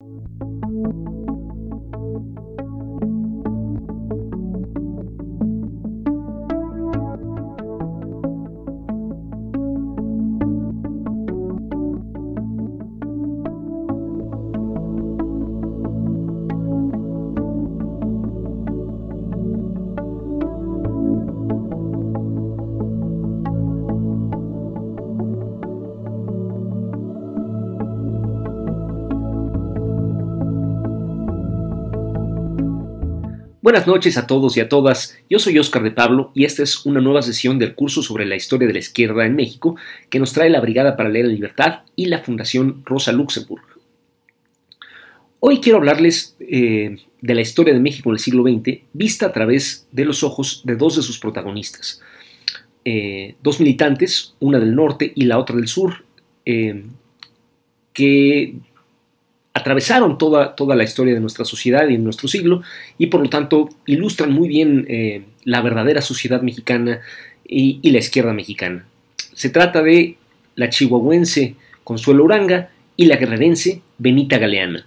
you Buenas noches a todos y a todas. Yo soy Oscar de Pablo y esta es una nueva sesión del curso sobre la historia de la izquierda en México que nos trae la Brigada para la Libertad y la Fundación Rosa Luxemburg. Hoy quiero hablarles eh, de la historia de México en el siglo XX vista a través de los ojos de dos de sus protagonistas. Eh, dos militantes, una del norte y la otra del sur, eh, que atravesaron toda, toda la historia de nuestra sociedad y de nuestro siglo y por lo tanto ilustran muy bien eh, la verdadera sociedad mexicana y, y, la izquierda mexicana. Se trata de la chihuahuense Consuelo Uranga y la guerrerense Benita Galeana.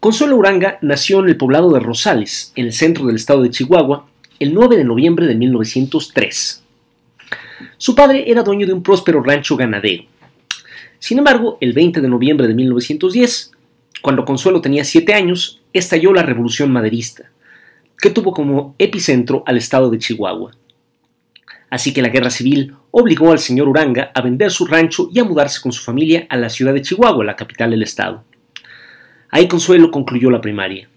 Consuelo Uranga nació en el poblado de Rosales, en el centro del estado de Chihuahua, el 9 de noviembre de 1903. Su padre era dueño de un próspero rancho ganadero sin embargo, el 20 de noviembre de 1910, cuando Consuelo tenía 7 años, estalló la Revolución Maderista, que tuvo como epicentro al estado de Chihuahua. Así que la guerra civil obligó al señor Uranga a vender su rancho y a mudarse con su familia a la ciudad de Chihuahua, la capital del estado. Ahí Consuelo concluyó la primaria.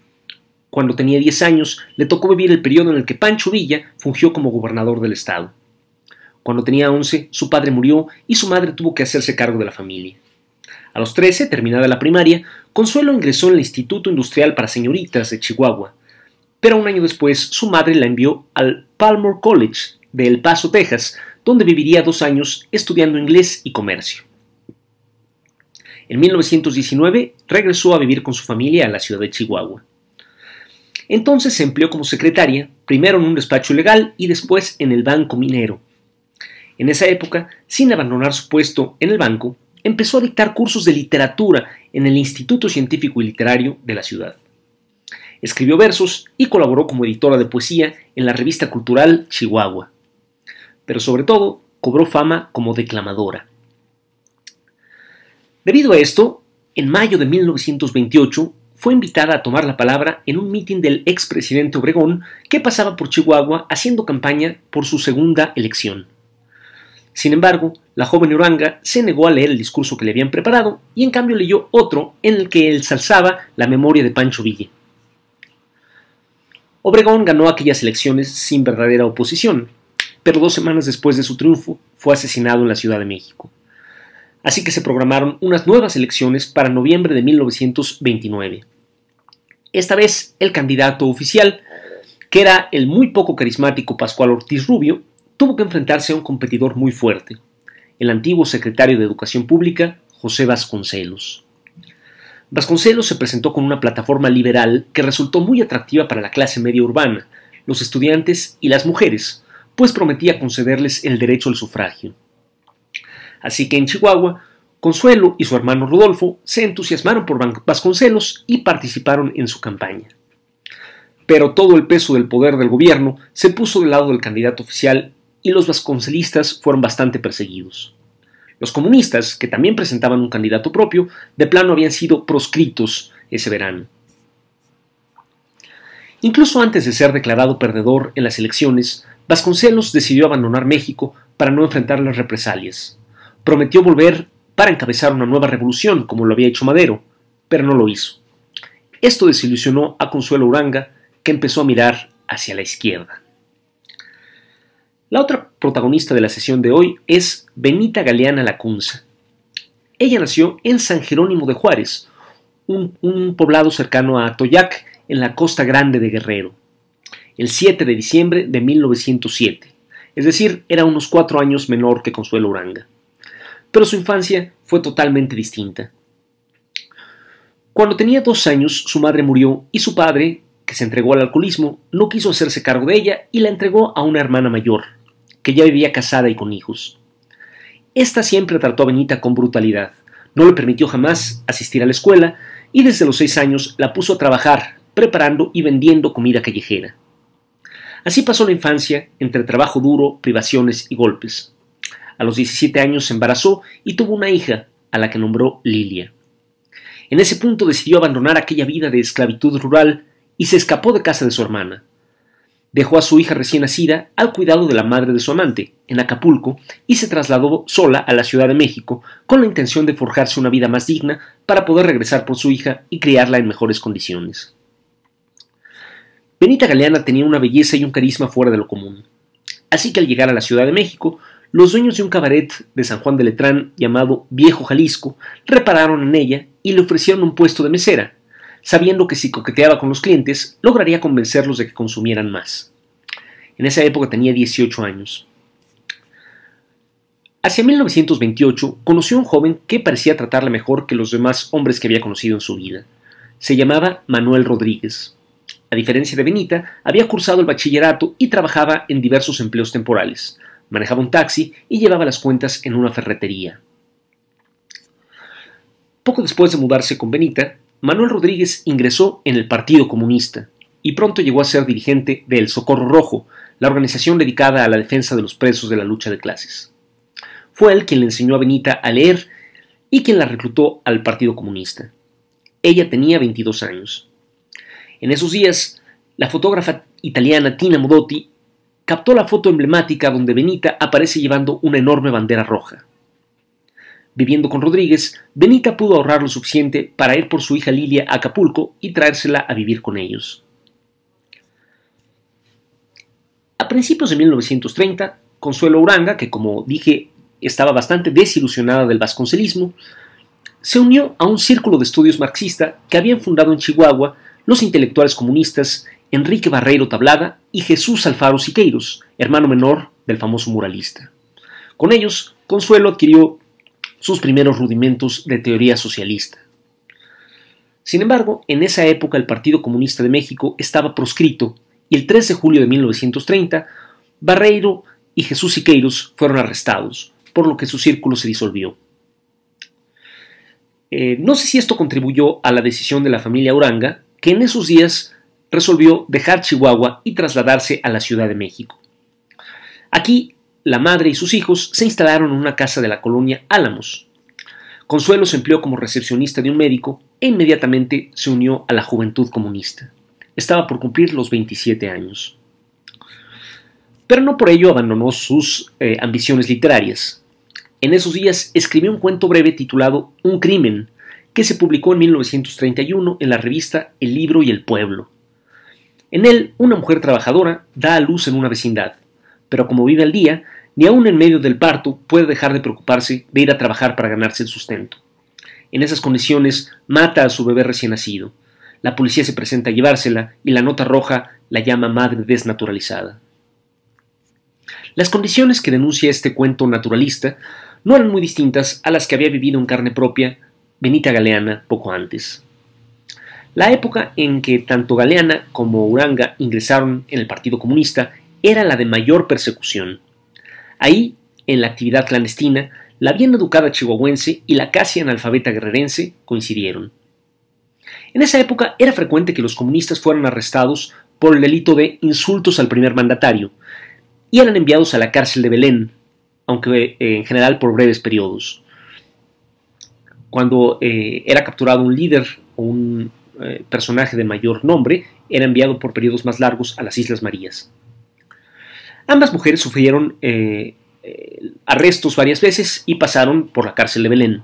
Cuando tenía 10 años, le tocó vivir el periodo en el que Pancho Villa fungió como gobernador del estado. Cuando tenía 11, su padre murió y su madre tuvo que hacerse cargo de la familia. A los 13, terminada la primaria, Consuelo ingresó en el Instituto Industrial para Señoritas de Chihuahua, pero un año después su madre la envió al Palmer College de El Paso, Texas, donde viviría dos años estudiando inglés y comercio. En 1919 regresó a vivir con su familia a la ciudad de Chihuahua. Entonces se empleó como secretaria, primero en un despacho legal y después en el Banco Minero, en esa época, sin abandonar su puesto en el banco, empezó a dictar cursos de literatura en el Instituto Científico y Literario de la ciudad. Escribió versos y colaboró como editora de poesía en la revista cultural Chihuahua. Pero sobre todo, cobró fama como declamadora. Debido a esto, en mayo de 1928 fue invitada a tomar la palabra en un mitin del expresidente Obregón que pasaba por Chihuahua haciendo campaña por su segunda elección. Sin embargo, la joven Uranga se negó a leer el discurso que le habían preparado y en cambio leyó otro en el que ensalzaba la memoria de Pancho Villa. Obregón ganó aquellas elecciones sin verdadera oposición, pero dos semanas después de su triunfo fue asesinado en la Ciudad de México. Así que se programaron unas nuevas elecciones para noviembre de 1929. Esta vez el candidato oficial, que era el muy poco carismático Pascual Ortiz Rubio, tuvo que enfrentarse a un competidor muy fuerte, el antiguo secretario de Educación Pública, José Vasconcelos. Vasconcelos se presentó con una plataforma liberal que resultó muy atractiva para la clase media urbana, los estudiantes y las mujeres, pues prometía concederles el derecho al sufragio. Así que en Chihuahua, Consuelo y su hermano Rodolfo se entusiasmaron por Vasconcelos y participaron en su campaña. Pero todo el peso del poder del gobierno se puso del lado del candidato oficial y los vasconcelistas fueron bastante perseguidos. Los comunistas, que también presentaban un candidato propio, de plano habían sido proscritos ese verano. Incluso antes de ser declarado perdedor en las elecciones, Vasconcelos decidió abandonar México para no enfrentar las represalias. Prometió volver para encabezar una nueva revolución, como lo había hecho Madero, pero no lo hizo. Esto desilusionó a Consuelo Uranga, que empezó a mirar hacia la izquierda. La otra protagonista de la sesión de hoy es Benita Galeana Lacunza. Ella nació en San Jerónimo de Juárez, un, poblado cercano a Atoyac, en la costa grande de Guerrero, el 7 de diciembre de 1907, es decir, era unos cuatro años menor que Consuelo Uranga. Pero su infancia fue totalmente distinta. Cuando tenía dos años, su madre murió y su padre, que se entregó al alcoholismo, no quiso hacerse cargo de ella y la entregó a una hermana mayor, que ya vivía casada y con hijos. Esta siempre trató a Benita con brutalidad, no le permitió jamás asistir a la escuela y desde los seis años la puso a trabajar, preparando y vendiendo comida callejera. Así pasó la infancia entre trabajo duro, privaciones y golpes. A los 17 años se embarazó y tuvo una hija, a la que nombró Lilia. En ese punto decidió abandonar aquella vida de esclavitud rural y se escapó de casa de su hermana. Dejó a su hija recién nacida al cuidado de la madre de su amante, en Acapulco, y se trasladó sola a la Ciudad de México con la intención de forjarse una vida más digna para poder regresar por su hija y criarla en mejores condiciones. Benita Galeana tenía una belleza y un carisma fuera de lo común. Así que al llegar a la Ciudad de México, los dueños de un cabaret de San Juan de Letrán llamado Viejo Jalisco repararon en ella y le ofrecieron un puesto de mesera, sabiendo que si coqueteaba con los clientes lograría convencerlos de que consumieran más. En esa época tenía 18 años. Hacia 1928 conoció a un joven que parecía tratarla mejor que los demás hombres que había conocido en su vida. Se llamaba Manuel Rodríguez. A diferencia de Benita, había cursado el bachillerato y trabajaba en diversos empleos temporales. Manejaba un taxi y llevaba las cuentas en una ferretería. Poco después de mudarse con Benita, Manuel Rodríguez ingresó en el Partido Comunista y pronto llegó a ser dirigente del Socorro Rojo, la organización dedicada a la defensa de los presos de la lucha de clases. Fue él quien le enseñó a Benita a leer y quien la reclutó al Partido Comunista. Ella tenía 22 años. En esos días, la fotógrafa italiana Tina Modotti captó la foto emblemática donde Benita aparece llevando una enorme bandera roja. Viviendo con Rodríguez, Benita pudo ahorrar lo suficiente para ir por su hija Lilia a Acapulco y traérsela a vivir con ellos. A principios de 1930, Consuelo Uranga, que como dije estaba bastante desilusionada del vasconcelismo, se unió a un círculo de estudios marxista que habían fundado en Chihuahua los intelectuales comunistas Enrique Barreiro Tablada y Jesús Alfaro Siqueiros, hermano menor del famoso muralista. Con ellos, Consuelo adquirió sus primeros rudimentos de teoría socialista. Sin embargo, en esa época el Partido Comunista de México estaba proscrito y el 3 de julio de 1930 Barreiro y Jesús Siqueiros fueron arrestados, por lo que su círculo se disolvió. Eh, no sé si esto contribuyó a la decisión de la familia Uranga, que en esos días resolvió dejar Chihuahua y trasladarse a la Ciudad de México. Aquí la madre y sus hijos se instalaron en una casa de la colonia Álamos. Consuelo se empleó como recepcionista de un médico e inmediatamente se unió a la juventud comunista. Estaba por cumplir los 27 años. Pero no por ello abandonó sus eh, ambiciones literarias. En esos días escribió un cuento breve titulado Un crimen, que se publicó en 1931 en la revista El Libro y el Pueblo. En él, una mujer trabajadora da a luz en una vecindad pero como vive al día, ni aun en medio del parto puede dejar de preocuparse de ir a trabajar para ganarse el sustento. En esas condiciones mata a su bebé recién nacido. La policía se presenta a llevársela y la nota roja la llama madre desnaturalizada. Las condiciones que denuncia este cuento naturalista no eran muy distintas a las que había vivido en carne propia Benita Galeana poco antes. La época en que tanto Galeana como Uranga ingresaron en el Partido Comunista era la de mayor persecución. Ahí, en la actividad clandestina, la bien educada chihuahuense y la casi analfabeta guerrerense coincidieron. En esa época era frecuente que los comunistas fueran arrestados por el delito de insultos al primer mandatario y eran enviados a la cárcel de Belén, aunque eh, en general por breves periodos. Cuando eh, era capturado un líder o un eh, personaje de mayor nombre, era enviado por periodos más largos a las Islas Marías. Ambas mujeres sufrieron eh, eh, arrestos varias veces y pasaron por la cárcel de Belén.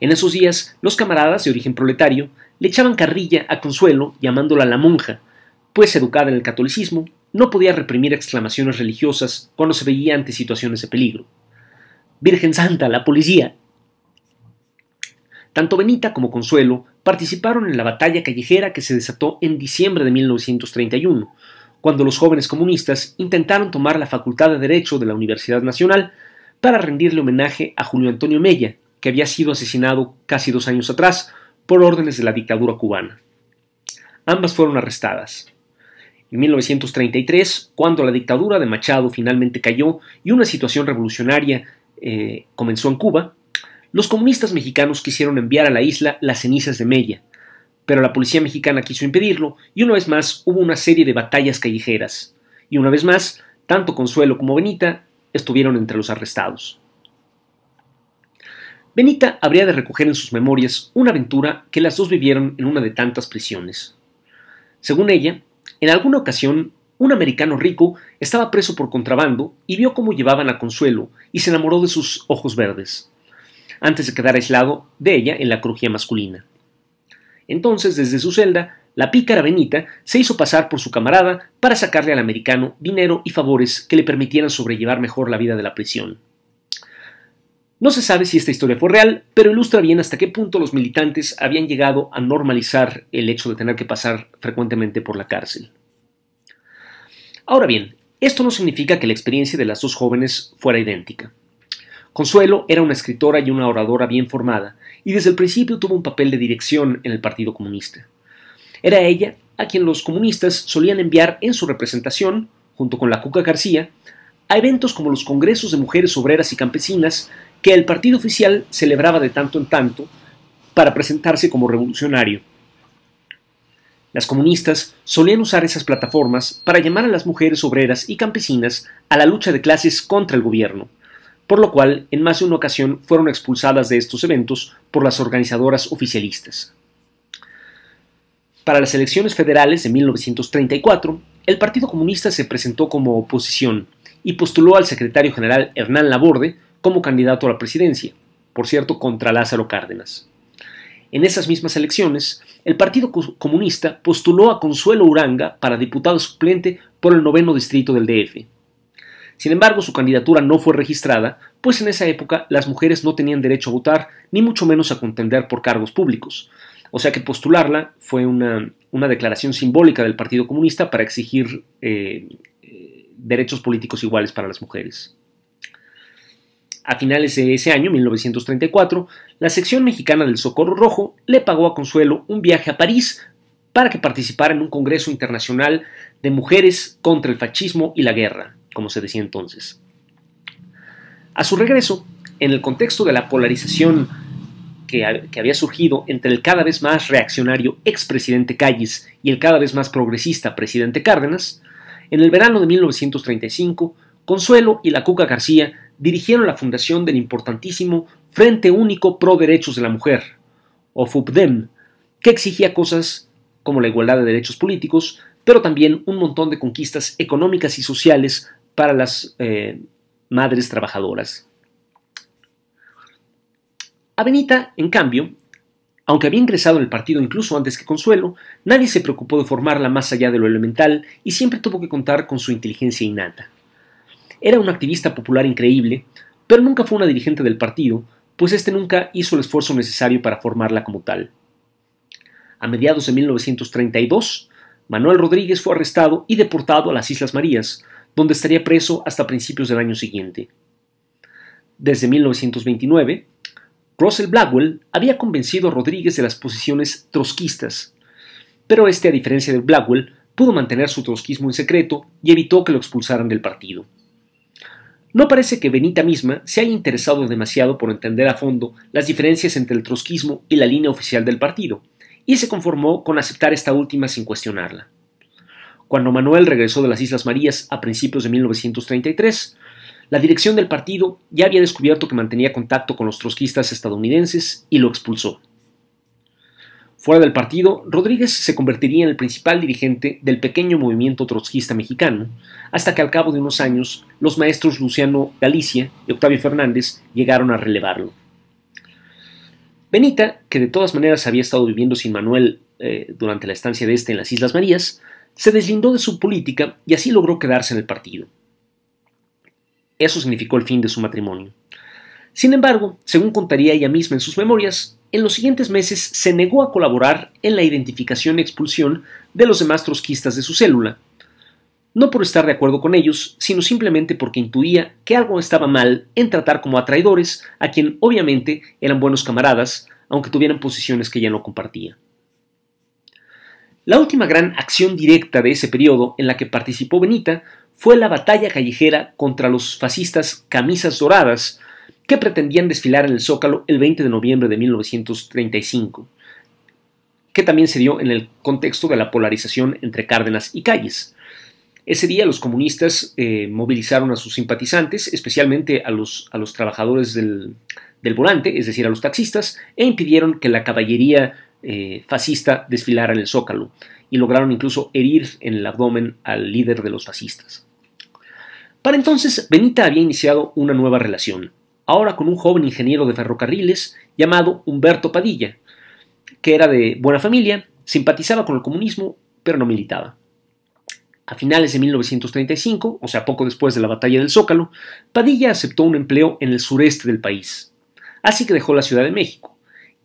En esos días, los camaradas de origen proletario le echaban carrilla a Consuelo llamándola la monja, pues educada en el catolicismo, no podía reprimir exclamaciones religiosas cuando se veía ante situaciones de peligro. Virgen Santa, la policía. Tanto Benita como Consuelo participaron en la batalla callejera que se desató en diciembre de 1931, cuando los jóvenes comunistas intentaron tomar la Facultad de Derecho de la Universidad Nacional para rendirle homenaje a Julio Antonio Mella, que había sido asesinado casi dos años atrás por órdenes de la dictadura cubana. Ambas fueron arrestadas. En 1933, cuando la dictadura de Machado finalmente cayó y una situación revolucionaria eh, comenzó en Cuba, los comunistas mexicanos quisieron enviar a la isla las cenizas de Mella, pero la policía mexicana quiso impedirlo y una vez más hubo una serie de batallas callejeras, y una vez más, tanto Consuelo como Benita estuvieron entre los arrestados. Benita habría de recoger en sus memorias una aventura que las dos vivieron en una de tantas prisiones. Según ella, en alguna ocasión un americano rico estaba preso por contrabando y vio cómo llevaban a Consuelo y se enamoró de sus ojos verdes, antes de quedar aislado de ella en la crujía masculina. Entonces, desde su celda, la pícara Benita se hizo pasar por su camarada para sacarle al americano dinero y favores que le permitieran sobrellevar mejor la vida de la prisión. No se sabe si esta historia fue real, pero ilustra bien hasta qué punto los militantes habían llegado a normalizar el hecho de tener que pasar frecuentemente por la cárcel. Ahora bien, esto no significa que la experiencia de las dos jóvenes fuera idéntica. Consuelo era una escritora y una oradora bien formada, y desde el principio tuvo un papel de dirección en el Partido Comunista. Era ella a quien los comunistas solían enviar en su representación, junto con la Cuca García, a eventos como los congresos de mujeres obreras y campesinas que el partido oficial celebraba de tanto en tanto para presentarse como revolucionario. Las comunistas solían usar esas plataformas para llamar a las mujeres obreras y campesinas a la lucha de clases contra el gobierno, por lo cual en más de una ocasión fueron expulsadas de estos eventos por las organizadoras oficialistas. Para las elecciones federales de 1934, el Partido Comunista se presentó como oposición y postuló al secretario general Hernán Laborde como candidato a la presidencia, por cierto, contra Lázaro Cárdenas. En esas mismas elecciones, el Partido Comunista postuló a Consuelo Uranga para diputado suplente por el noveno distrito del DF. Sin embargo, su candidatura no fue registrada, pues en esa época las mujeres no tenían derecho a votar, ni mucho menos a contender por cargos públicos. O sea que postularla fue una, declaración simbólica del Partido Comunista para exigir eh, eh, derechos políticos iguales para las mujeres. A finales de ese año, 1934, la sección mexicana del Socorro Rojo le pagó a Consuelo un viaje a París para que participara en un Congreso Internacional de Mujeres contra el Fascismo y la Guerra, como se decía entonces. A su regreso, en el contexto de la polarización que, había surgido entre el cada vez más reaccionario expresidente Calles y el cada vez más progresista presidente Cárdenas, en el verano de 1935, Consuelo y la Cuca García dirigieron la fundación del importantísimo Frente Único Pro Derechos de la Mujer, o FUPDEM, que exigía cosas como la igualdad de derechos políticos, pero también un montón de conquistas económicas y sociales para las eh, madres trabajadoras. A Benita, en cambio, aunque había ingresado en el partido incluso antes que Consuelo, nadie se preocupó de formarla más allá de lo elemental y siempre tuvo que contar con su inteligencia innata. Era una activista popular increíble, pero nunca fue una dirigente del partido, pues éste nunca hizo el esfuerzo necesario para formarla como tal. A mediados de 1932, Manuel Rodríguez fue arrestado y deportado a las Islas Marías, donde estaría preso hasta principios del año siguiente. Desde 1929, Russell Blackwell había convencido a Rodríguez de las posiciones trotskistas, pero este, a diferencia de Blackwell, pudo mantener su trotskismo en secreto y evitó que lo expulsaran del partido. No parece que Benita misma se haya interesado demasiado por entender a fondo las diferencias entre el trotskismo y la línea oficial del partido, y se conformó con aceptar esta última sin cuestionarla. Cuando Manuel regresó de las Islas Marías a principios de 1933, la dirección del partido ya había descubierto que mantenía contacto con los trotskistas estadounidenses y lo expulsó. Fuera del partido, Rodríguez se convertiría en el principal dirigente del pequeño movimiento trotskista mexicano, hasta que al cabo de unos años los maestros Luciano Galicia y Octavio Fernández llegaron a relevarlo. Benita, que de todas maneras había estado viviendo sin Manuel eh, durante la estancia de este en las Islas Marías, se deslindó de su política y así logró quedarse en el partido. Eso significó el fin de su matrimonio. Sin embargo, según contaría ella misma en sus memorias, en los siguientes meses se negó a colaborar en la identificación y expulsión de los demás trotskistas de su célula, no por estar de acuerdo con ellos, sino simplemente porque intuía que algo estaba mal en tratar como a traidores a quien obviamente eran buenos camaradas, aunque tuvieran posiciones que ella no compartía. La última gran acción directa de ese periodo en la que participó Benita fue la batalla callejera contra los fascistas Camisas Doradas, que pretendían desfilar en el Zócalo el 20 de noviembre de 1935, que también se dio en el contexto de la polarización entre Cárdenas y Calles. Ese día los comunistas eh, movilizaron a sus simpatizantes, especialmente a los, a los trabajadores del, volante, es decir, a los taxistas, e impidieron que la caballería eh, fascista desfilara en el zócalo, y lograron incluso herir en el abdomen al líder de los fascistas. Para entonces, Benita había iniciado una nueva relación, ahora con un joven ingeniero de ferrocarriles llamado Humberto Padilla, que era de buena familia, simpatizaba con el comunismo, pero no militaba. A finales de 1935, o sea, poco después de la batalla del Zócalo, Padilla aceptó un empleo en el sureste del país, así que dejó la Ciudad de México,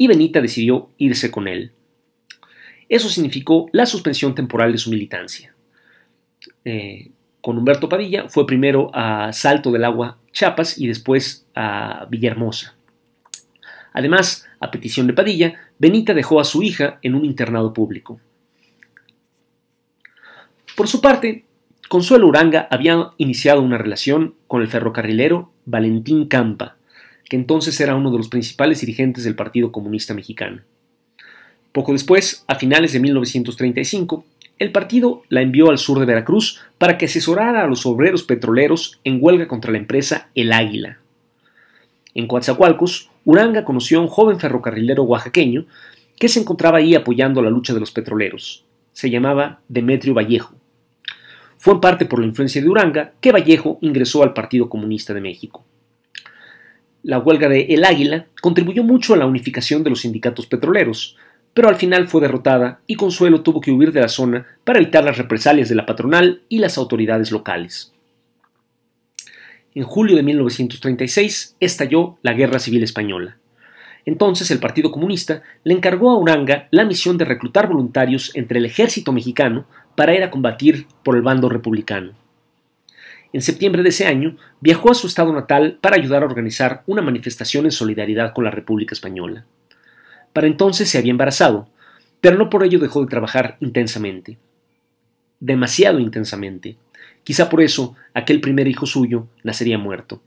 y Benita decidió irse con él. Eso significó la suspensión temporal de su militancia. Eh, con Humberto Padilla fue primero a Salto del Agua, Chiapas, y después a Villahermosa. Además, a petición de Padilla, Benita dejó a su hija en un internado público. Por su parte, Consuelo Uranga había iniciado una relación con el ferrocarrilero Valentín Campa, que entonces era uno de los principales dirigentes del Partido Comunista Mexicano. Poco después, a finales de 1935, el partido la envió al sur de Veracruz para que asesorara a los obreros petroleros en huelga contra la empresa El Águila. En Coatzacoalcos, Uranga conoció a un joven ferrocarrilero oaxaqueño que se encontraba ahí apoyando la lucha de los petroleros. Se llamaba Demetrio Vallejo. Fue en parte por la influencia de Uranga que Vallejo ingresó al Partido Comunista de México. La huelga de El Águila contribuyó mucho a la unificación de los sindicatos petroleros, pero al final fue derrotada y Consuelo tuvo que huir de la zona para evitar las represalias de la patronal y las autoridades locales. En julio de 1936 estalló la Guerra Civil Española. Entonces el Partido Comunista le encargó a Uranga la misión de reclutar voluntarios entre el ejército mexicano para ir a combatir por el bando republicano. En septiembre de ese año viajó a su estado natal para ayudar a organizar una manifestación en solidaridad con la República Española. Para entonces se había embarazado, pero no por ello dejó de trabajar intensamente. Demasiado intensamente. Quizá por eso aquel primer hijo suyo nacería muerto.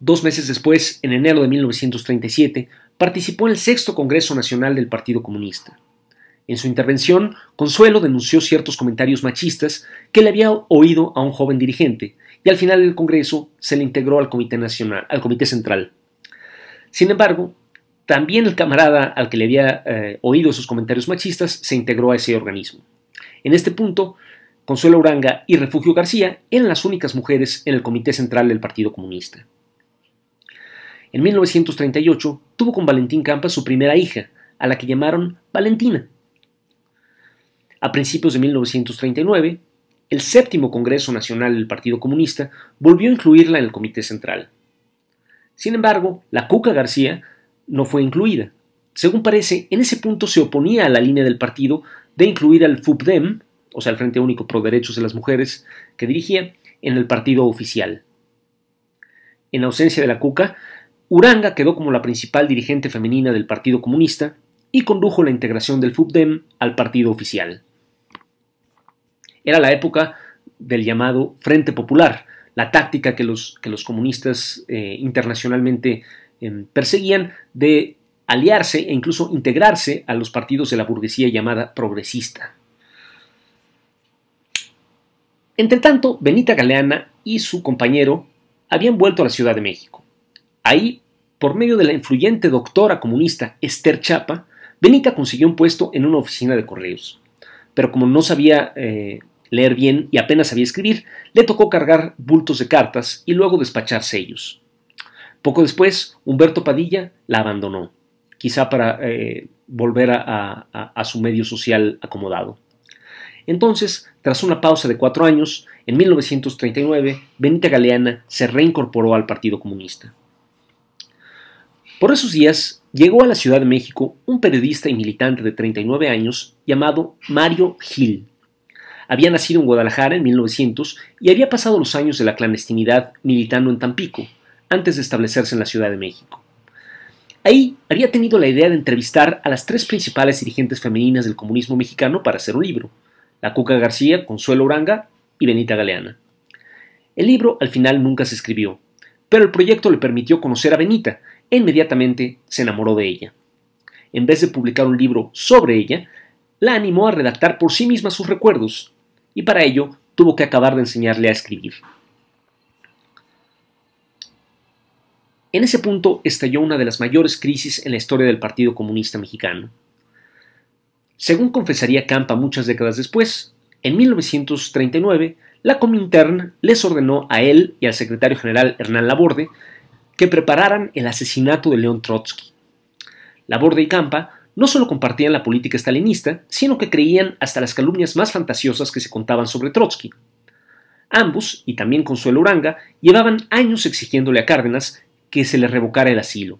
Dos meses después, en enero de 1937, participó en el sexto Congreso Nacional del Partido Comunista. En su intervención, Consuelo denunció ciertos comentarios machistas que le había oído a un joven dirigente, y al final del Congreso se le integró al Comité Nacional, al Comité Central. Sin embargo, también el camarada al que le había eh, oído esos comentarios machistas se integró a ese organismo. En este punto, Consuelo Uranga y Refugio García eran las únicas mujeres en el Comité Central del Partido Comunista. En 1938 tuvo con Valentín Campa su primera hija, a la que llamaron Valentina. A principios de 1939, el séptimo Congreso Nacional del Partido Comunista volvió a incluirla en el Comité Central. Sin embargo, la Cuca García no fue incluida. Según parece, en ese punto se oponía a la línea del partido de incluir al FUPDEM, o sea, el Frente Único Pro Derechos de las Mujeres, que dirigía, en el partido oficial. En ausencia de la Cuca, Uranga quedó como la principal dirigente femenina del Partido Comunista y condujo la integración del FUPDEM al partido oficial. Era la época del llamado Frente Popular, la táctica que los, que los comunistas eh, internacionalmente em, perseguían de aliarse e incluso integrarse a los partidos de la burguesía llamada progresista. Entretanto, Benita Galeana y su compañero habían vuelto a la Ciudad de México. Ahí, por medio de la influyente doctora comunista Esther Chapa, Benita consiguió un puesto en una oficina de correos. Pero como no sabía eh, leer bien y apenas sabía escribir, le tocó cargar bultos de cartas y luego despachar sellos. Poco después, Humberto Padilla la abandonó, quizá para eh, volver a, su medio social acomodado. Entonces, tras una pausa de cuatro años, en 1939, Benita Galeana se reincorporó al Partido Comunista. Por esos días, llegó a la Ciudad de México un periodista y militante de 39 años llamado Mario Gil. Había nacido en Guadalajara en 1900 y había pasado los años de la clandestinidad militando en Tampico, antes de establecerse en la Ciudad de México. Ahí había tenido la idea de entrevistar a las tres principales dirigentes femeninas del comunismo mexicano para hacer un libro, la Cuca García, Consuelo Uranga y Benita Galeana. El libro al final nunca se escribió, pero el proyecto le permitió conocer a Benita e inmediatamente se enamoró de ella. en vez de publicar un libro sobre ella, la animó a redactar por sí misma sus recuerdos, y para ello tuvo que acabar de enseñarle a escribir. En ese punto estalló una de las mayores crisis en la historia del Partido Comunista Mexicano. Según confesaría Campa muchas décadas después, en 1939, la Comintern les ordenó a él y al secretario general Hernán Laborde que prepararan el asesinato de León Trotsky. Laborde y Campa no solo compartían la política stalinista, sino que creían hasta las calumnias más fantasiosas que se contaban sobre Trotsky. Ambos, y también Consuelo Uranga, llevaban años exigiéndole a Cárdenas que se le revocara el asilo.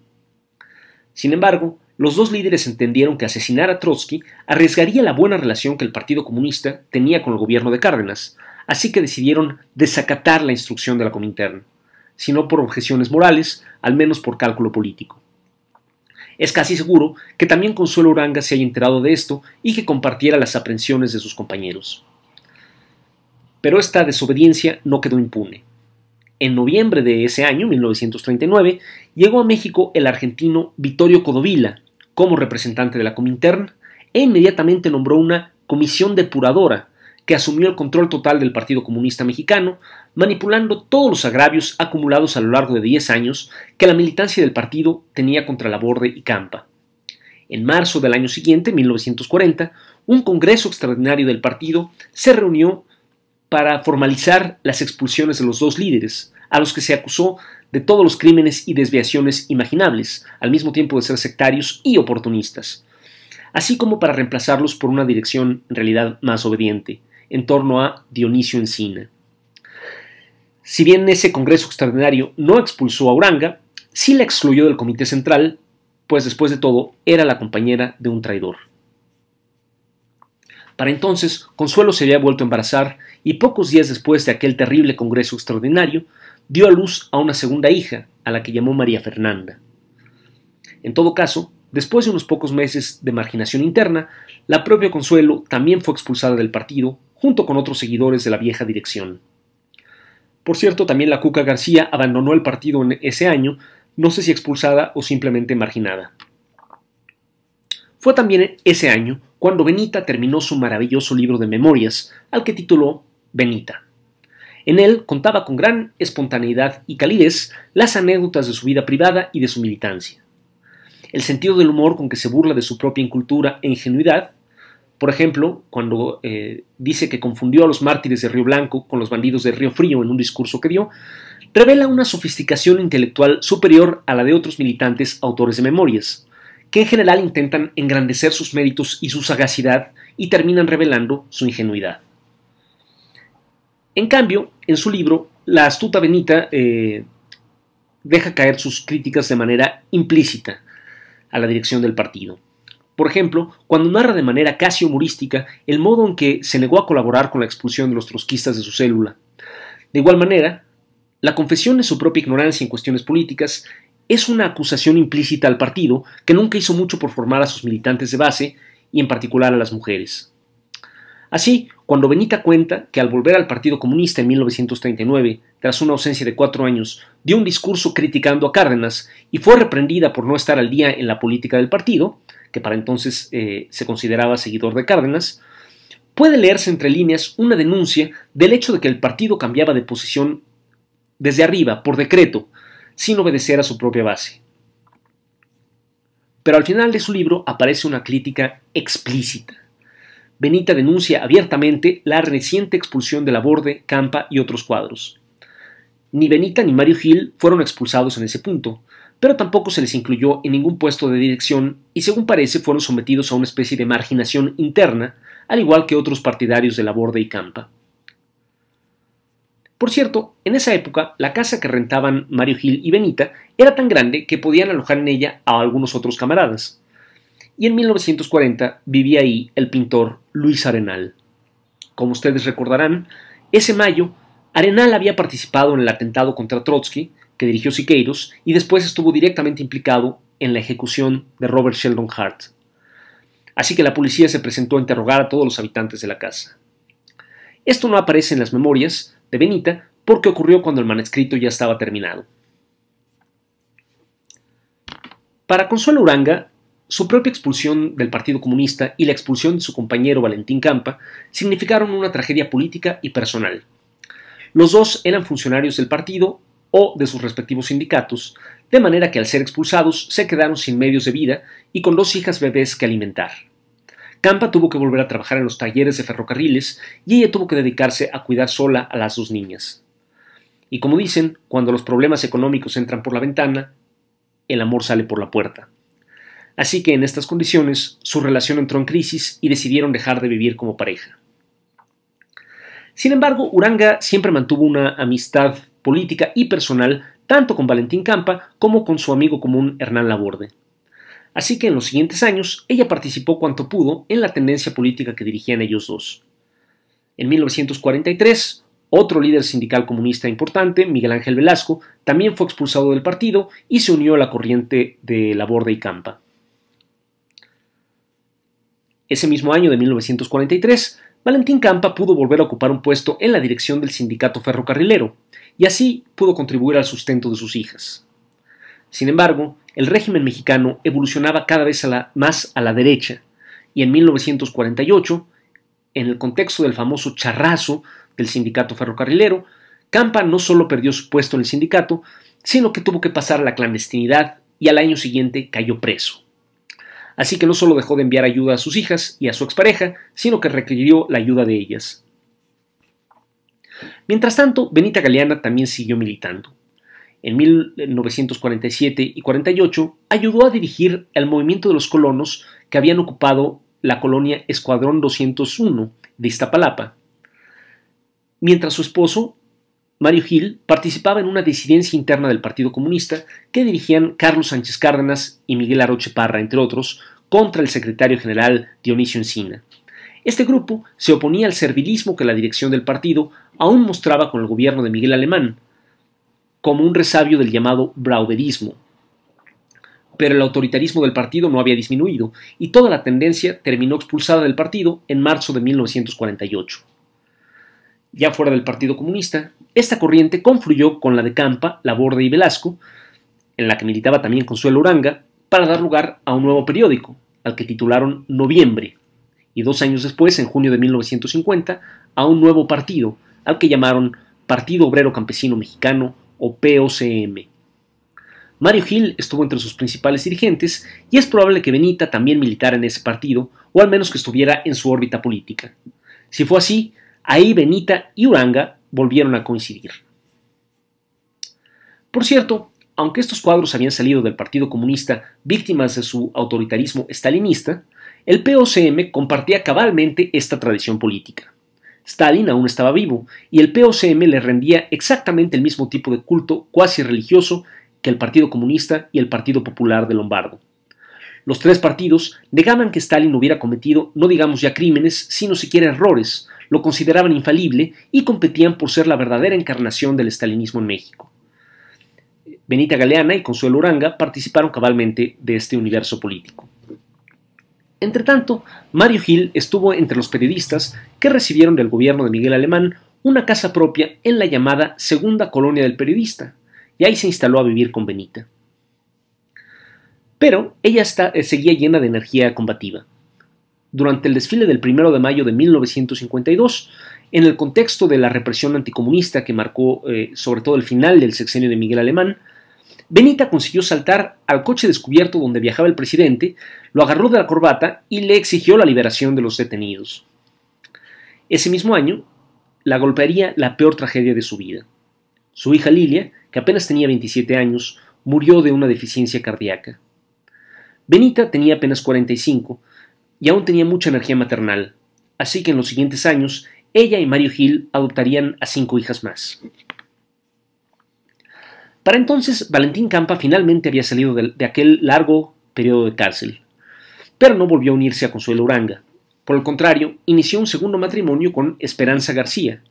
Sin embargo, los dos líderes entendieron que asesinar a Trotsky arriesgaría la buena relación que el Partido Comunista tenía con el gobierno de Cárdenas, así que decidieron desacatar la instrucción de la Comintern, si no por objeciones morales, al menos por cálculo político. Es casi seguro que también Consuelo Uranga se haya enterado de esto y que compartiera las aprensiones de sus compañeros. Pero esta desobediencia no quedó impune. En noviembre de ese año, 1939, llegó a México el argentino Vittorio Codovila como representante de la Comintern e inmediatamente nombró una comisión depuradora que asumió el control total del Partido Comunista Mexicano, manipulando todos los agravios acumulados a lo largo de 10 años que la militancia del partido tenía contra Laborde y Campa. En marzo del año siguiente, 1940, un congreso extraordinario del partido se reunió para formalizar las expulsiones de los dos líderes, a los que se acusó de todos los crímenes y desviaciones imaginables, al mismo tiempo de ser sectarios y oportunistas, así como para reemplazarlos por una dirección en realidad más obediente, en torno a Dionisio Encina. Si bien ese Congreso extraordinario no expulsó a Uranga, sí la excluyó del Comité Central, pues después de todo era la compañera de un traidor. Para entonces, Consuelo se había vuelto a embarazar y pocos días después de aquel terrible Congreso extraordinario, dio a luz a una segunda hija, a la que llamó María Fernanda. En todo caso, después de unos pocos meses de marginación interna, la propia Consuelo también fue expulsada del partido, junto con otros seguidores de la vieja dirección. Por cierto, también la Cuca García abandonó el partido en ese año, no sé si expulsada o simplemente marginada. Fue también ese año cuando Benita terminó su maravilloso libro de memorias, al que tituló Benita. En él contaba con gran espontaneidad y calidez las anécdotas de su vida privada y de su militancia. El sentido del humor con que se burla de su propia incultura e ingenuidad, por ejemplo, cuando eh, dice que confundió a los mártires de Río Blanco con los bandidos de Río Frío en un discurso que dio, revela una sofisticación intelectual superior a la de otros militantes autores de memorias, que en general intentan engrandecer sus méritos y su sagacidad y terminan revelando su ingenuidad. En cambio, en su libro, la astuta Benita eh, deja caer sus críticas de manera implícita a la dirección del partido. Por ejemplo, cuando narra de manera casi humorística el modo en que se negó a colaborar con la expulsión de los trotskistas de su célula. De igual manera, la confesión de su propia ignorancia en cuestiones políticas es una acusación implícita al partido que nunca hizo mucho por formar a sus militantes de base y en particular a las mujeres. Así, cuando Benita cuenta que al volver al Partido Comunista en 1939, tras una ausencia de cuatro años, dio un discurso criticando a Cárdenas y fue reprendida por no estar al día en la política del partido, que para entonces eh, se consideraba seguidor de Cárdenas, puede leerse entre líneas una denuncia del hecho de que el partido cambiaba de posición desde arriba, por decreto, sin obedecer a su propia base. Pero al final de su libro aparece una crítica explícita Benita denuncia abiertamente la reciente expulsión de Laborde, Campa y otros cuadros. Ni Benita ni Mario Gil fueron expulsados en ese punto, pero tampoco se les incluyó en ningún puesto de dirección y según parece fueron sometidos a una especie de marginación interna, al igual que otros partidarios de Laborde y Campa. Por cierto, en esa época la casa que rentaban Mario Gil y Benita era tan grande que podían alojar en ella a algunos otros camaradas y en 1940 vivía ahí el pintor Luis Arenal. Como ustedes recordarán, ese mayo Arenal había participado en el atentado contra Trotsky, que dirigió Siqueiros, y después estuvo directamente implicado en la ejecución de Robert Sheldon Hart. Así que la policía se presentó a interrogar a todos los habitantes de la casa. Esto no aparece en las memorias de Benita porque ocurrió cuando el manuscrito ya estaba terminado. Para Consuelo Uranga, su propia expulsión del Partido Comunista y la expulsión de su compañero Valentín Campa significaron una tragedia política y personal. Los dos eran funcionarios del partido o de sus respectivos sindicatos, de manera que al ser expulsados se quedaron sin medios de vida y con dos hijas bebés que alimentar. Campa tuvo que volver a trabajar en los talleres de ferrocarriles y ella tuvo que dedicarse a cuidar sola a las dos niñas. Y como dicen, cuando los problemas económicos entran por la ventana, el amor sale por la puerta. Así que en estas condiciones su relación entró en crisis y decidieron dejar de vivir como pareja. Sin embargo, Uranga siempre mantuvo una amistad política y personal tanto con Valentín Campa como con su amigo común Hernán Laborde. Así que en los siguientes años ella participó cuanto pudo en la tendencia política que dirigían ellos dos. En 1943, otro líder sindical comunista importante, Miguel Ángel Velasco, también fue expulsado del partido y se unió a la corriente de Laborde y Campa. Ese mismo año de 1943, Valentín Campa pudo volver a ocupar un puesto en la dirección del sindicato ferrocarrilero, y así pudo contribuir al sustento de sus hijas. Sin embargo, el régimen mexicano evolucionaba cada vez más a la derecha, y en 1948, en el contexto del famoso charrazo del sindicato ferrocarrilero, Campa no solo perdió su puesto en el sindicato, sino que tuvo que pasar a la clandestinidad y al año siguiente cayó preso así que no solo dejó de enviar ayuda a sus hijas y a su expareja, sino que requirió la ayuda de ellas. Mientras tanto, Benita Galeana también siguió militando. En 1947 y 48 ayudó a dirigir el movimiento de los colonos que habían ocupado la colonia Escuadrón 201 de Iztapalapa, mientras su esposo, Mario Gil, participaba en una disidencia interna del Partido Comunista que dirigían Carlos Sánchez Cárdenas y Miguel Aroche Parra, entre otros, contra el secretario general Dionisio Encina. Este grupo se oponía al servilismo que la dirección del partido aún mostraba con el gobierno de Miguel Alemán, como un resabio del llamado brauderismo. Pero el autoritarismo del partido no había disminuido, y toda la tendencia terminó expulsada del partido en marzo de 1948. Ya fuera del Partido Comunista, esta corriente confluyó con la de Campa, Laborde y Velasco, en la que militaba también Consuelo Uranga, para dar lugar a un nuevo periódico, al que titularon Noviembre, y dos años después, en junio de 1950, a un nuevo partido, al que llamaron Partido Obrero Campesino Mexicano o POCM. Mario Gil estuvo entre sus principales dirigentes y es probable que Benita también militara en ese partido, o al menos que estuviera en su órbita política. Si fue así, ahí Benita y Uranga volvieron a coincidir. Por cierto, aunque estos cuadros habían salido del Partido Comunista víctimas de su autoritarismo stalinista, el POCM compartía cabalmente esta tradición política. Stalin aún estaba vivo y el POCM le rendía exactamente el mismo tipo de culto cuasi religioso que el Partido Comunista y el Partido Popular de Lombardo. Los tres partidos negaban que Stalin hubiera cometido no digamos ya crímenes, sino siquiera errores, lo consideraban infalible y competían por ser la verdadera encarnación del estalinismo en México. Benita Galeana y Consuelo Uranga participaron cabalmente de este universo político. Entretanto, Mario Gil estuvo entre los periodistas que recibieron del gobierno de Miguel Alemán una casa propia en la llamada Segunda Colonia del Periodista, y ahí se instaló a vivir con Benita. Pero ella eh, seguía llena de energía combativa durante el desfile del 1 de mayo de 1952, en el contexto de la represión anticomunista que marcó eh, sobre todo el final del sexenio de Miguel Alemán, Benita consiguió saltar al coche descubierto donde viajaba el presidente, lo agarró de la corbata y le exigió la liberación de los detenidos. Ese mismo año, la golpearía la peor tragedia de su vida. Su hija Lilia, que apenas tenía 27 años, murió de una deficiencia cardíaca. Benita tenía apenas 45, y aún tenía mucha energía maternal, así que en los siguientes años ella y Mario Gil adoptarían a cinco hijas más. Para entonces, Valentín Campa finalmente había salido de, aquel largo periodo de cárcel, pero no volvió a unirse a Consuelo Uranga. Por el contrario, inició un segundo matrimonio con Esperanza García.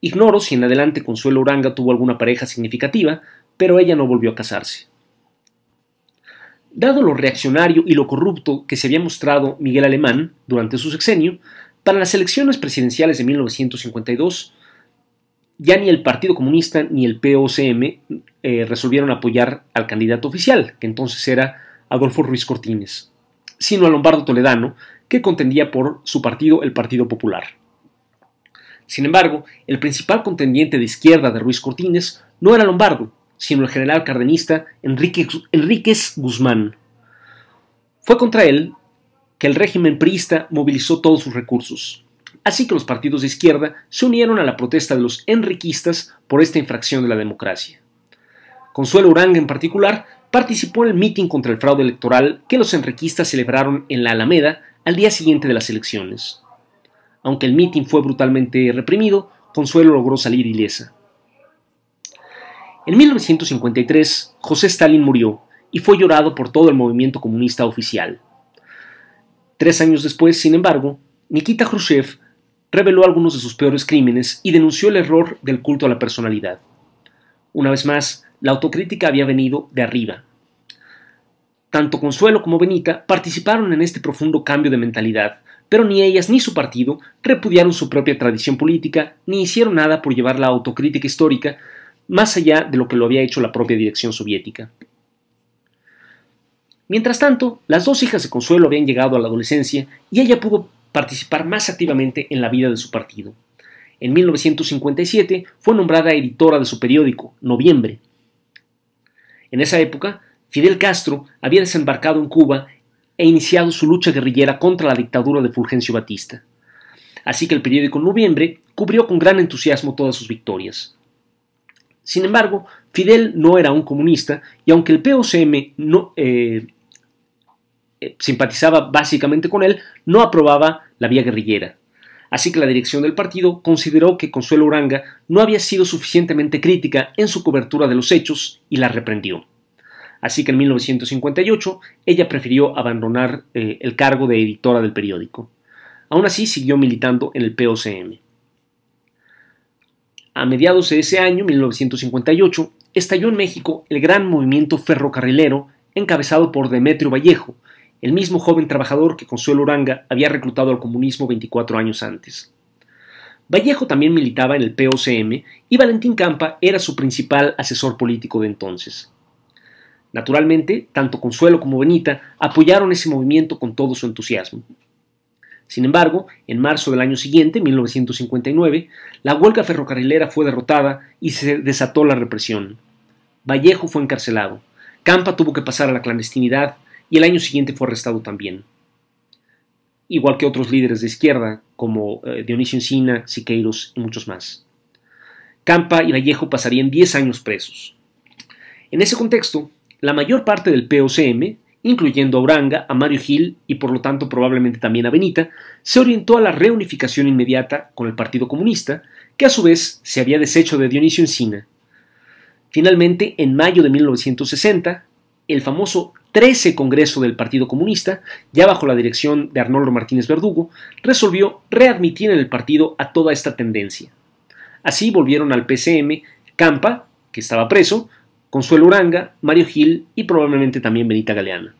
Ignoro si en adelante Consuelo Uranga tuvo alguna pareja significativa, pero ella no volvió a casarse. Dado lo reaccionario y lo corrupto que se había mostrado Miguel Alemán durante su sexenio, para las elecciones presidenciales de 1952, ya ni el Partido Comunista ni el POCM eh, resolvieron apoyar al candidato oficial, que entonces era Adolfo Ruiz Cortines, sino a Lombardo Toledano, que contendía por su partido, el Partido Popular. Sin embargo, el principal contendiente de izquierda de Ruiz Cortines no era Lombardo, sino el general cardenista Enrique, Enríquez Guzmán. Fue contra él que el régimen priista movilizó todos sus recursos. Así que los partidos de izquierda se unieron a la protesta de los enriquistas por esta infracción de la democracia. Consuelo Uranga en particular participó en el mitin contra el fraude electoral que los enriquistas celebraron en la Alameda al día siguiente de las elecciones. Aunque el mitin fue brutalmente reprimido, Consuelo logró salir ilesa. En 1953, José Stalin murió y fue llorado por todo el movimiento comunista oficial. Tres años después, sin embargo, Nikita Khrushchev reveló algunos de sus peores crímenes y denunció el error del culto a la personalidad. Una vez más, la autocrítica había venido de arriba. Tanto Consuelo como Benita participaron en este profundo cambio de mentalidad, pero ni ellas ni su partido repudiaron su propia tradición política ni hicieron nada por llevar la autocrítica histórica más allá de lo que lo había hecho la propia dirección soviética. Mientras tanto, las dos hijas de Consuelo habían llegado a la adolescencia y ella pudo participar más activamente en la vida de su partido. En 1957 fue nombrada editora de su periódico, Noviembre. En esa época, Fidel Castro había desembarcado en Cuba e iniciado su lucha guerrillera contra la dictadura de Fulgencio Batista. Así que el periódico Noviembre cubrió con gran entusiasmo todas sus victorias. Sin embargo, Fidel no era un comunista y aunque el POCM no, eh, eh, simpatizaba básicamente con él, no aprobaba la vía guerrillera. Así que la dirección del partido consideró que Consuelo Uranga no había sido suficientemente crítica en su cobertura de los hechos y la reprendió. Así que en 1958 ella prefirió abandonar eh, el cargo de editora del periódico. Aún así siguió militando en el POCM. A mediados de ese año, 1958, estalló en México el gran movimiento ferrocarrilero encabezado por Demetrio Vallejo, el mismo joven trabajador que Consuelo Uranga había reclutado al comunismo 24 años antes. Vallejo también militaba en el POCM y Valentín Campa era su principal asesor político de entonces. Naturalmente, tanto Consuelo como Benita apoyaron ese movimiento con todo su entusiasmo. Sin embargo, en marzo del año siguiente, 1959, la huelga ferrocarrilera fue derrotada y se desató la represión. Vallejo fue encarcelado. Campa tuvo que pasar a la clandestinidad y el año siguiente fue arrestado también. Igual que otros líderes de izquierda como eh, Dionisio Encina, Siqueiros y muchos más. Campa y Vallejo pasarían 10 años presos. En ese contexto, la mayor parte del POCM incluyendo a Uranga, a Mario Gil y por lo tanto probablemente también a Benita, se orientó a la reunificación inmediata con el Partido Comunista, que a su vez se había deshecho de Dionisio Encina. Finalmente, en mayo de 1960, el famoso 13 Congreso del Partido Comunista, ya bajo la dirección de Arnoldo Martínez Verdugo, resolvió readmitir en el partido a toda esta tendencia. Así volvieron al PCM Campa, que estaba preso, Consuelo Uranga, Mario Gil y probablemente también Benita Galeana.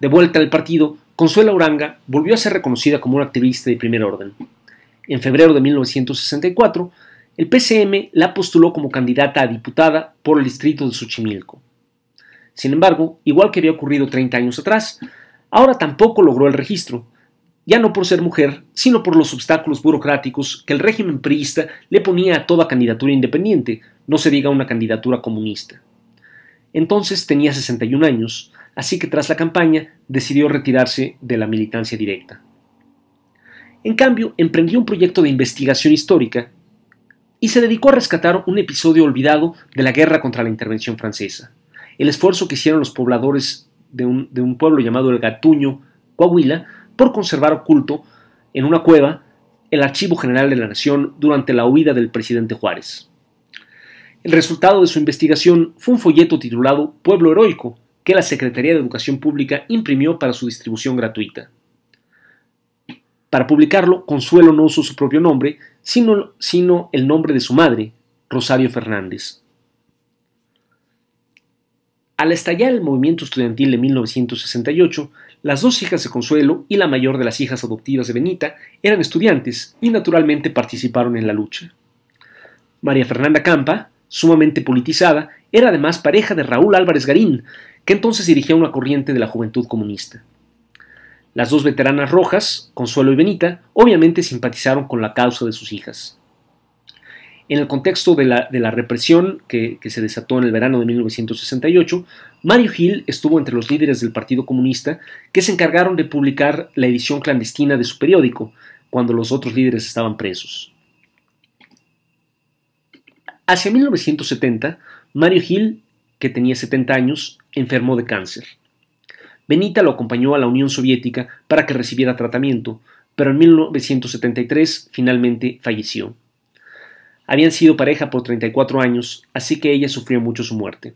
De vuelta al partido, Consuelo Uranga volvió a ser reconocida como una activista de primer orden. En febrero de 1964, el PCM la postuló como candidata a diputada por el distrito de Xochimilco. Sin embargo, igual que había ocurrido 30 años atrás, ahora tampoco logró el registro, ya no por ser mujer, sino por los obstáculos burocráticos que el régimen priista le ponía a toda candidatura independiente, no se diga una candidatura comunista. Entonces tenía 61 años, así que tras la campaña decidió retirarse de la militancia directa. En cambio, emprendió un proyecto de investigación histórica y se dedicó a rescatar un episodio olvidado de la guerra contra la intervención francesa, el esfuerzo que hicieron los pobladores de un, pueblo llamado el Gatuño, Coahuila, por conservar oculto en una cueva el Archivo General de la Nación durante la huida del presidente Juárez. El resultado de su investigación fue un folleto titulado Pueblo Heroico, que la Secretaría de Educación Pública imprimió para su distribución gratuita. Para publicarlo, Consuelo no usó su propio nombre, sino el nombre de su madre, Rosario Fernández. Al estallar el movimiento estudiantil de 1968, las dos hijas de Consuelo y la mayor de las hijas adoptivas de Benita eran estudiantes y naturalmente participaron en la lucha. María Fernanda Campa, sumamente politizada, era además pareja de Raúl Álvarez Garín, que entonces dirigía una corriente de la juventud comunista. Las dos veteranas rojas, Consuelo y Benita, obviamente simpatizaron con la causa de sus hijas. En el contexto de la, represión que, que, se desató en el verano de 1968, Mario Gil estuvo entre los líderes del Partido Comunista que se encargaron de publicar la edición clandestina de su periódico, cuando los otros líderes estaban presos. Hacia 1970, Mario Gil, que tenía 70 años, enfermó de cáncer. Benita lo acompañó a la Unión Soviética para que recibiera tratamiento, pero en 1973 finalmente falleció. Habían sido pareja por 34 años, así que ella sufrió mucho su muerte.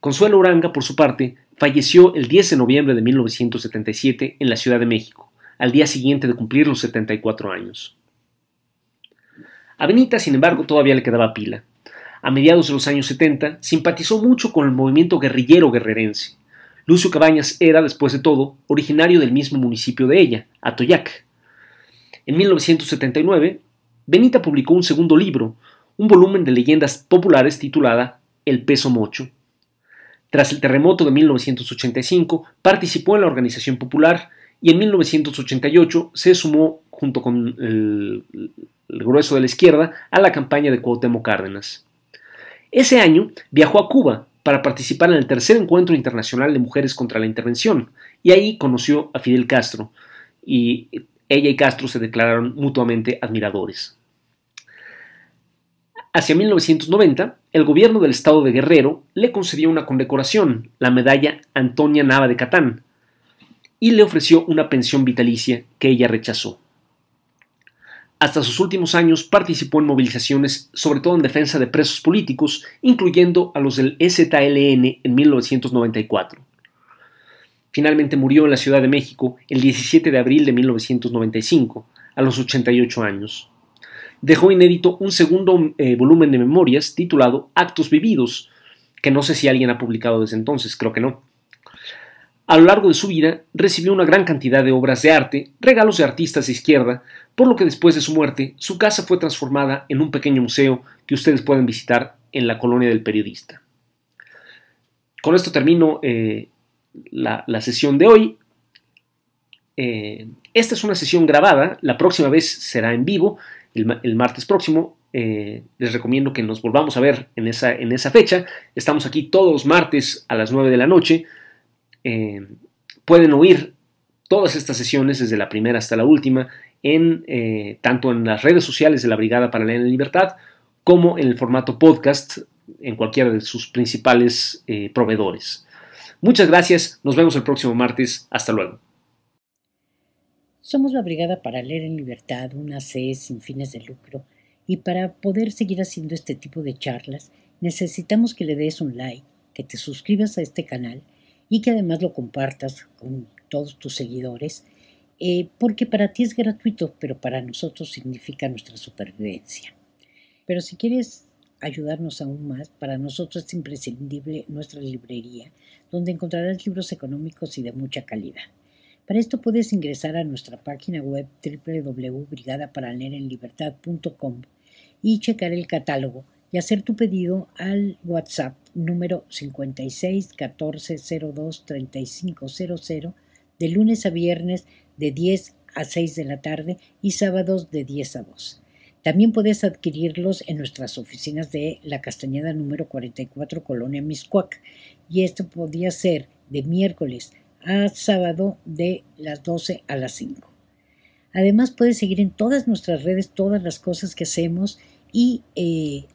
Consuelo Uranga, por su parte, falleció el 10 de noviembre de 1977 en la Ciudad de México, al día siguiente de cumplir los 74 años. A Benita, sin embargo, todavía le quedaba pila. A mediados de los años 70, simpatizó mucho con el movimiento guerrillero guerrerense. Lucio Cabañas era, después de todo, originario del mismo municipio de ella, Atoyac. En 1979, Benita publicó un segundo libro, un volumen de leyendas populares titulada El peso mocho. Tras el terremoto de 1985, participó en la organización popular y en 1988 se sumó, junto con el, grueso de la izquierda, a la campaña de Cuauhtémoc Cárdenas. Ese año viajó a Cuba para participar en el tercer encuentro internacional de mujeres contra la intervención, y ahí conoció a Fidel Castro, ella y Castro se declararon mutuamente admiradores. Hacia 1990, el gobierno del estado de Guerrero le concedió una condecoración, la medalla Antonia Nava de Catán, y le ofreció una pensión vitalicia que ella rechazó. Hasta sus últimos años participó en movilizaciones, sobre todo en defensa de presos políticos, incluyendo a los del EZLN en 1994. Finalmente murió en la Ciudad de México el 17 de abril de 1995, a los 88 años. Dejó inédito un segundo eh, volumen de memorias titulado Actos Vividos, que no sé si alguien ha publicado desde entonces, creo que no. A lo largo de su vida recibió una gran cantidad de obras de arte, regalos de artistas de izquierda, por lo que después de su muerte su casa fue transformada en un pequeño museo que ustedes pueden visitar en la colonia del periodista. Con esto termino eh, la, sesión de hoy. Eh, esta es una sesión grabada, la próxima vez será en vivo, el, martes próximo. Eh, les recomiendo que nos volvamos a ver en esa, en esa fecha. Estamos aquí todos los martes a las 9 de la noche. pueden oír todas estas sesiones desde la primera hasta la última en, eh, tanto en las redes sociales de la Brigada para la Libertad como en el formato podcast en cualquiera de sus principales eh, proveedores. Muchas gracias, nos vemos el próximo martes, hasta luego. Somos la Brigada para Leer en Libertad, una C sin fines de lucro, y para poder seguir haciendo este tipo de charlas necesitamos que le des un like, que te suscribas a este canal y que además lo compartas con todos tus seguidores eh, porque para ti es gratuito, pero para nosotros significa nuestra supervivencia. Pero si quieres ayudarnos aún más, para nosotros es imprescindible nuestra librería, donde encontrarás libros económicos y de mucha calidad. Para esto puedes ingresar a nuestra página web www.brigadaparanerenlibertad.com y checar el catálogo y hacer tu pedido al WhatsApp número 56 14 02 35 de lunes a viernes de 10 a 6 de la tarde y sábados de 10 a 2. También puedes adquirirlos en nuestras oficinas de la Castañeda número 44, Colonia Miscuac. Y esto podría ser de miércoles a sábado de las 12 a las 5. Además puedes seguir en todas nuestras redes todas las cosas que hacemos y eh,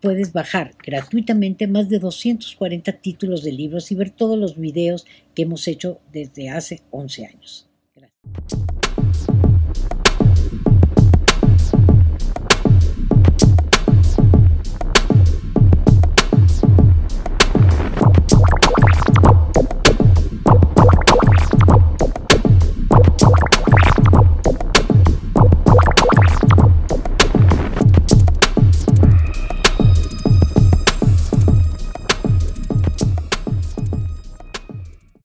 puedes bajar gratuitamente más de 240 títulos de libros y ver todos los videos que hemos hecho desde hace 11 años. Gracias.